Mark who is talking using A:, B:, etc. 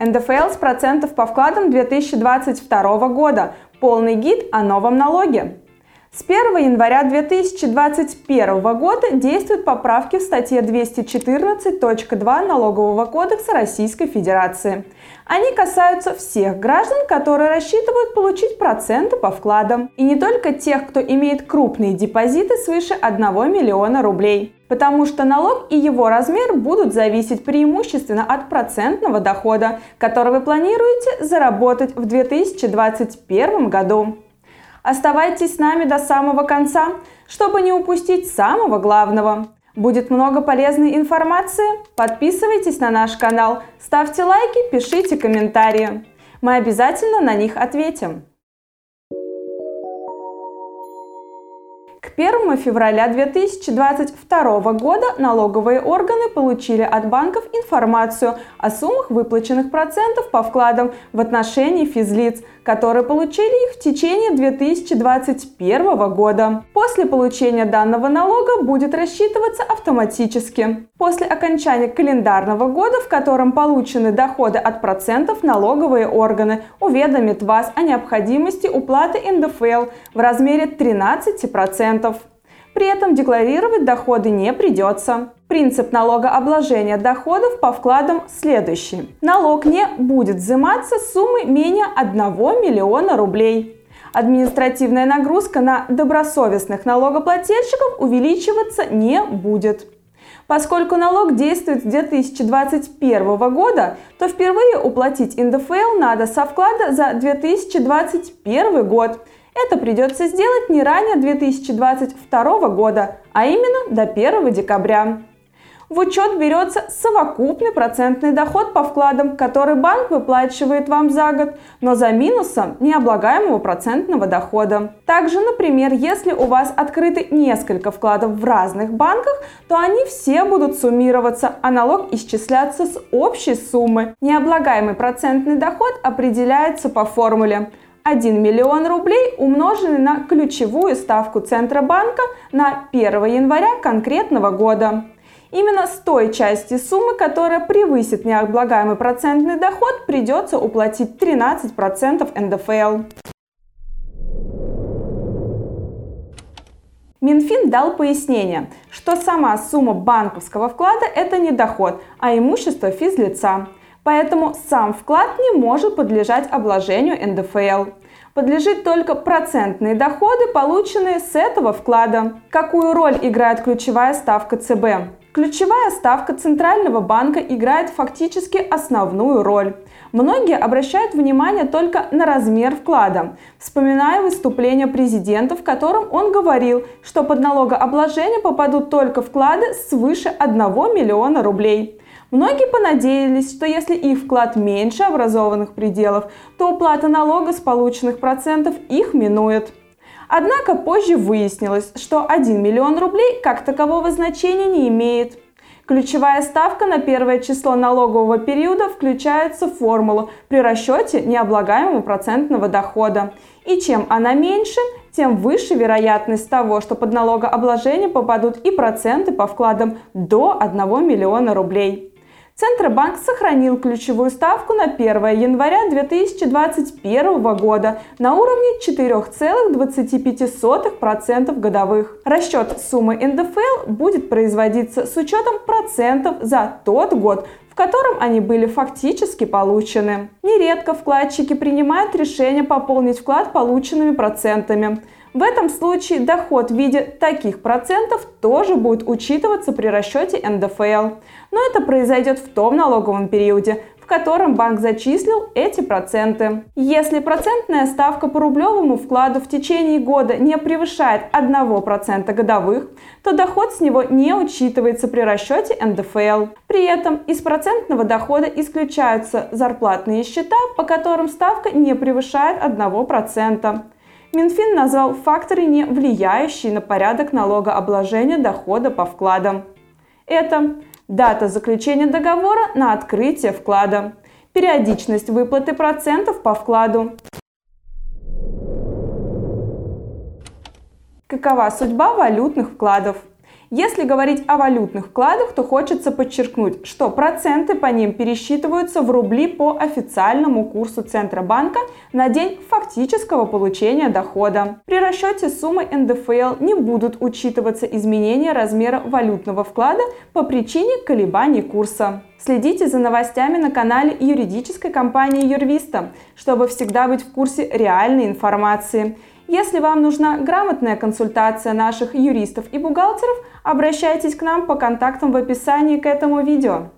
A: НДФЛ с процентов по вкладам 2022 года. Полный гид о новом налоге. С 1 января 2021 года действуют поправки в статье 214.2 Налогового кодекса Российской Федерации. Они касаются всех граждан, которые рассчитывают получить проценты по вкладам. И не только тех, кто имеет крупные депозиты свыше 1 миллиона рублей. Потому что налог и его размер будут зависеть преимущественно от процентного дохода, который вы планируете заработать в 2021 году. Оставайтесь с нами до самого конца, чтобы не упустить самого главного. Будет много полезной информации. Подписывайтесь на наш канал, ставьте лайки, пишите комментарии. Мы обязательно на них ответим. К 1 февраля 2022 года налоговые органы получили от банков информацию о суммах выплаченных процентов по вкладам в отношении физлиц, которые получили их в течение 2021 года. После получения данного налога будет рассчитываться автоматически. После окончания календарного года, в котором получены доходы от процентов, налоговые органы уведомят вас о необходимости уплаты НДФЛ в размере 13%. При этом декларировать доходы не придется. Принцип налогообложения доходов по вкладам следующий. Налог не будет взиматься с суммы менее 1 миллиона рублей. Административная нагрузка на добросовестных налогоплательщиков увеличиваться не будет. Поскольку налог действует с 2021 года, то впервые уплатить НДФЛ надо со вклада за 2021 год – это придется сделать не ранее 2022 года, а именно до 1 декабря. В учет берется совокупный процентный доход по вкладам, который банк выплачивает вам за год, но за минусом необлагаемого процентного дохода. Также, например, если у вас открыты несколько вкладов в разных банках, то они все будут суммироваться, а налог исчисляться с общей суммы. Необлагаемый процентный доход определяется по формуле 1 миллион рублей умноженный на ключевую ставку Центробанка на 1 января конкретного года. Именно с той части суммы, которая превысит необлагаемый процентный доход, придется уплатить 13% НДФЛ. Минфин дал пояснение, что сама сумма банковского вклада – это не доход, а имущество физлица. Поэтому сам вклад не может подлежать обложению НДФЛ. Подлежит только процентные доходы, полученные с этого вклада. Какую роль играет ключевая ставка ЦБ? Ключевая ставка Центрального банка играет фактически основную роль. Многие обращают внимание только на размер вклада, вспоминая выступление президента, в котором он говорил, что под налогообложение попадут только вклады свыше 1 миллиона рублей. Многие понадеялись, что если их вклад меньше образованных пределов, то уплата налога с полученных процентов их минует. Однако позже выяснилось, что 1 миллион рублей как такового значения не имеет. Ключевая ставка на первое число налогового периода включается в формулу при расчете необлагаемого процентного дохода. И чем она меньше, тем выше вероятность того, что под налогообложение попадут и проценты по вкладам до 1 миллиона рублей. Центробанк сохранил ключевую ставку на 1 января 2021 года на уровне 4,25% годовых. Расчет суммы НДФЛ будет производиться с учетом процентов за тот год, в котором они были фактически получены. Нередко вкладчики принимают решение пополнить вклад полученными процентами. В этом случае доход в виде таких процентов тоже будет учитываться при расчете НДФЛ. Но это произойдет в том налоговом периоде, в котором банк зачислил эти проценты. Если процентная ставка по рублевому вкладу в течение года не превышает 1% годовых, то доход с него не учитывается при расчете НДФЛ. При этом из процентного дохода исключаются зарплатные счета, по которым ставка не превышает 1%. Минфин назвал факторы, не влияющие на порядок налогообложения дохода по вкладам. Это дата заключения договора на открытие вклада, периодичность выплаты процентов по вкладу. Какова судьба валютных вкладов? Если говорить о валютных вкладах, то хочется подчеркнуть, что проценты по ним пересчитываются в рубли по официальному курсу Центробанка на день фактического получения дохода. При расчете суммы НДФЛ не будут учитываться изменения размера валютного вклада по причине колебаний курса. Следите за новостями на канале юридической компании Юрвиста, чтобы всегда быть в курсе реальной информации. Если вам нужна грамотная консультация наших юристов и бухгалтеров, обращайтесь к нам по контактам в описании к этому видео.